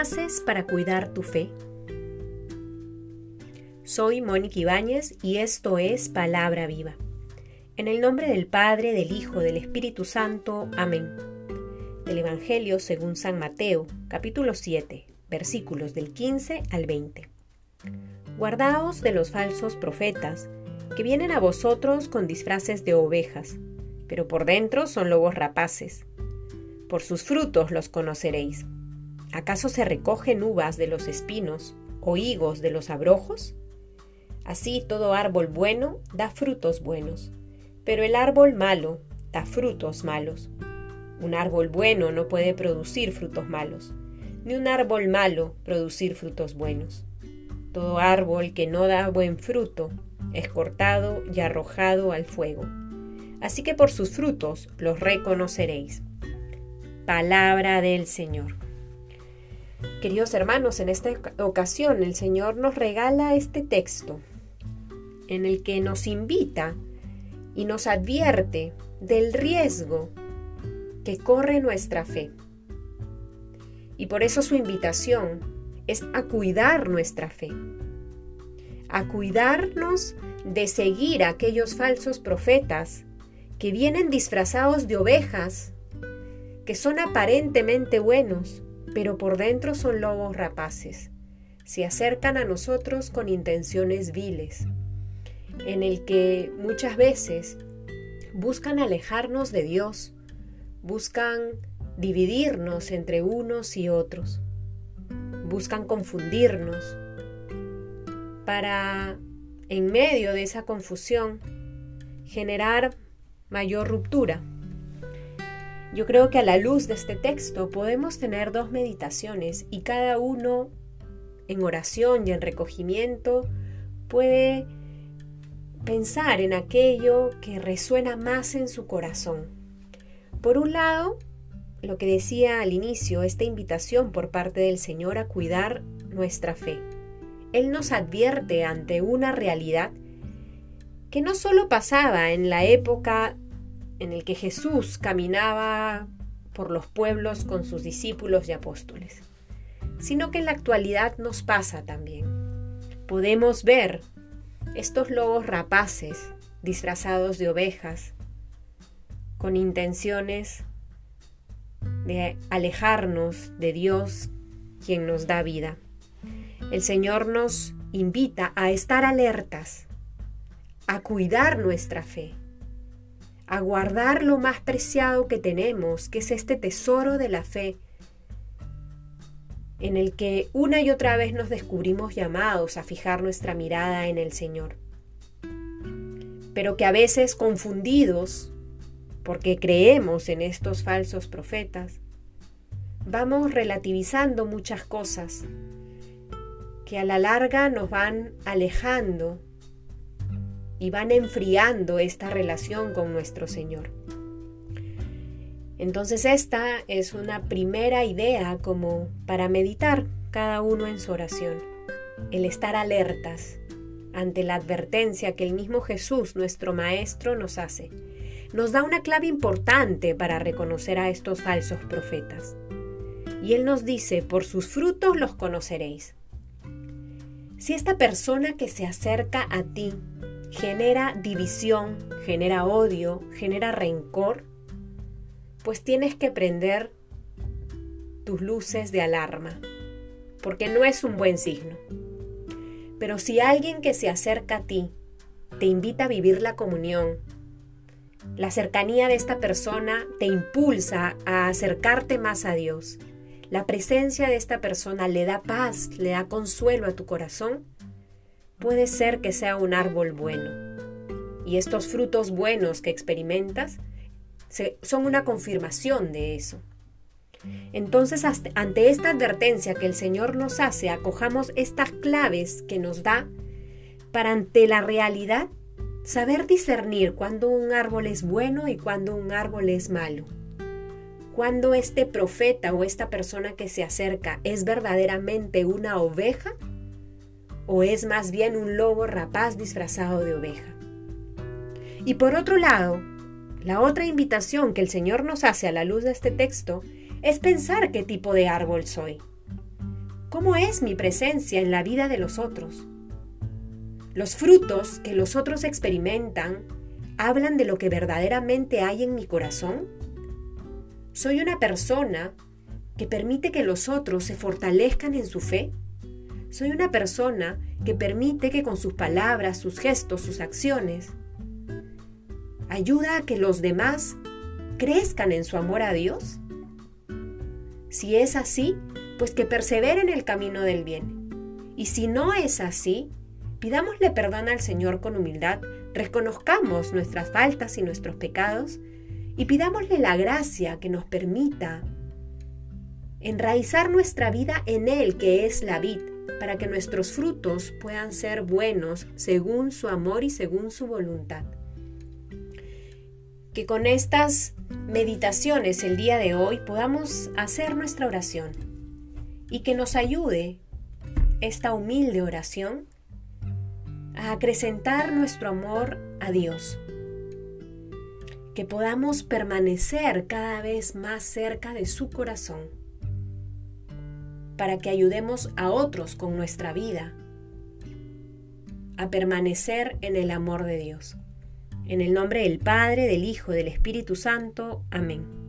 haces para cuidar tu fe? Soy Mónica Ibáñez y esto es Palabra Viva. En el nombre del Padre, del Hijo, del Espíritu Santo. Amén. Del Evangelio según San Mateo, capítulo 7, versículos del 15 al 20. Guardaos de los falsos profetas, que vienen a vosotros con disfraces de ovejas, pero por dentro son lobos rapaces. Por sus frutos los conoceréis. ¿Acaso se recogen uvas de los espinos o higos de los abrojos? Así todo árbol bueno da frutos buenos, pero el árbol malo da frutos malos. Un árbol bueno no puede producir frutos malos, ni un árbol malo producir frutos buenos. Todo árbol que no da buen fruto es cortado y arrojado al fuego. Así que por sus frutos los reconoceréis. Palabra del Señor. Queridos hermanos, en esta ocasión el Señor nos regala este texto en el que nos invita y nos advierte del riesgo que corre nuestra fe. Y por eso su invitación es a cuidar nuestra fe, a cuidarnos de seguir a aquellos falsos profetas que vienen disfrazados de ovejas, que son aparentemente buenos, pero por dentro son lobos rapaces. Se acercan a nosotros con intenciones viles, en el que muchas veces buscan alejarnos de Dios, buscan dividirnos entre unos y otros, buscan confundirnos para, en medio de esa confusión, generar mayor ruptura. Yo creo que a la luz de este texto podemos tener dos meditaciones y cada uno en oración y en recogimiento puede pensar en aquello que resuena más en su corazón. Por un lado, lo que decía al inicio, esta invitación por parte del Señor a cuidar nuestra fe. Él nos advierte ante una realidad que no solo pasaba en la época en el que Jesús caminaba por los pueblos con sus discípulos y apóstoles, sino que en la actualidad nos pasa también. Podemos ver estos lobos rapaces disfrazados de ovejas con intenciones de alejarnos de Dios quien nos da vida. El Señor nos invita a estar alertas, a cuidar nuestra fe, a guardar lo más preciado que tenemos, que es este tesoro de la fe, en el que una y otra vez nos descubrimos llamados a fijar nuestra mirada en el Señor, pero que a veces confundidos, porque creemos en estos falsos profetas, vamos relativizando muchas cosas que a la larga nos van alejando y van enfriando esta relación con nuestro Señor. Entonces esta es una primera idea como para meditar cada uno en su oración, el estar alertas ante la advertencia que el mismo Jesús, nuestro Maestro, nos hace. Nos da una clave importante para reconocer a estos falsos profetas. Y Él nos dice, por sus frutos los conoceréis. Si esta persona que se acerca a ti genera división, genera odio, genera rencor, pues tienes que prender tus luces de alarma, porque no es un buen signo. Pero si alguien que se acerca a ti te invita a vivir la comunión, la cercanía de esta persona te impulsa a acercarte más a Dios, la presencia de esta persona le da paz, le da consuelo a tu corazón, puede ser que sea un árbol bueno. Y estos frutos buenos que experimentas son una confirmación de eso. Entonces, ante esta advertencia que el Señor nos hace, acojamos estas claves que nos da para ante la realidad saber discernir cuando un árbol es bueno y cuando un árbol es malo. Cuando este profeta o esta persona que se acerca es verdaderamente una oveja o es más bien un lobo rapaz disfrazado de oveja. Y por otro lado, la otra invitación que el Señor nos hace a la luz de este texto es pensar qué tipo de árbol soy. ¿Cómo es mi presencia en la vida de los otros? Los frutos que los otros experimentan hablan de lo que verdaderamente hay en mi corazón. ¿Soy una persona que permite que los otros se fortalezcan en su fe? ¿Soy una persona que permite que con sus palabras, sus gestos, sus acciones, ayuda a que los demás crezcan en su amor a Dios? Si es así, pues que persevere en el camino del bien. Y si no es así, pidámosle perdón al Señor con humildad, reconozcamos nuestras faltas y nuestros pecados y pidámosle la gracia que nos permita enraizar nuestra vida en Él, que es la vid, para que nuestros frutos puedan ser buenos según su amor y según su voluntad. Que con estas meditaciones el día de hoy podamos hacer nuestra oración y que nos ayude esta humilde oración a acrecentar nuestro amor a Dios. Que podamos permanecer cada vez más cerca de su corazón para que ayudemos a otros con nuestra vida a permanecer en el amor de Dios. En el nombre del Padre, del Hijo, del Espíritu Santo. Amén.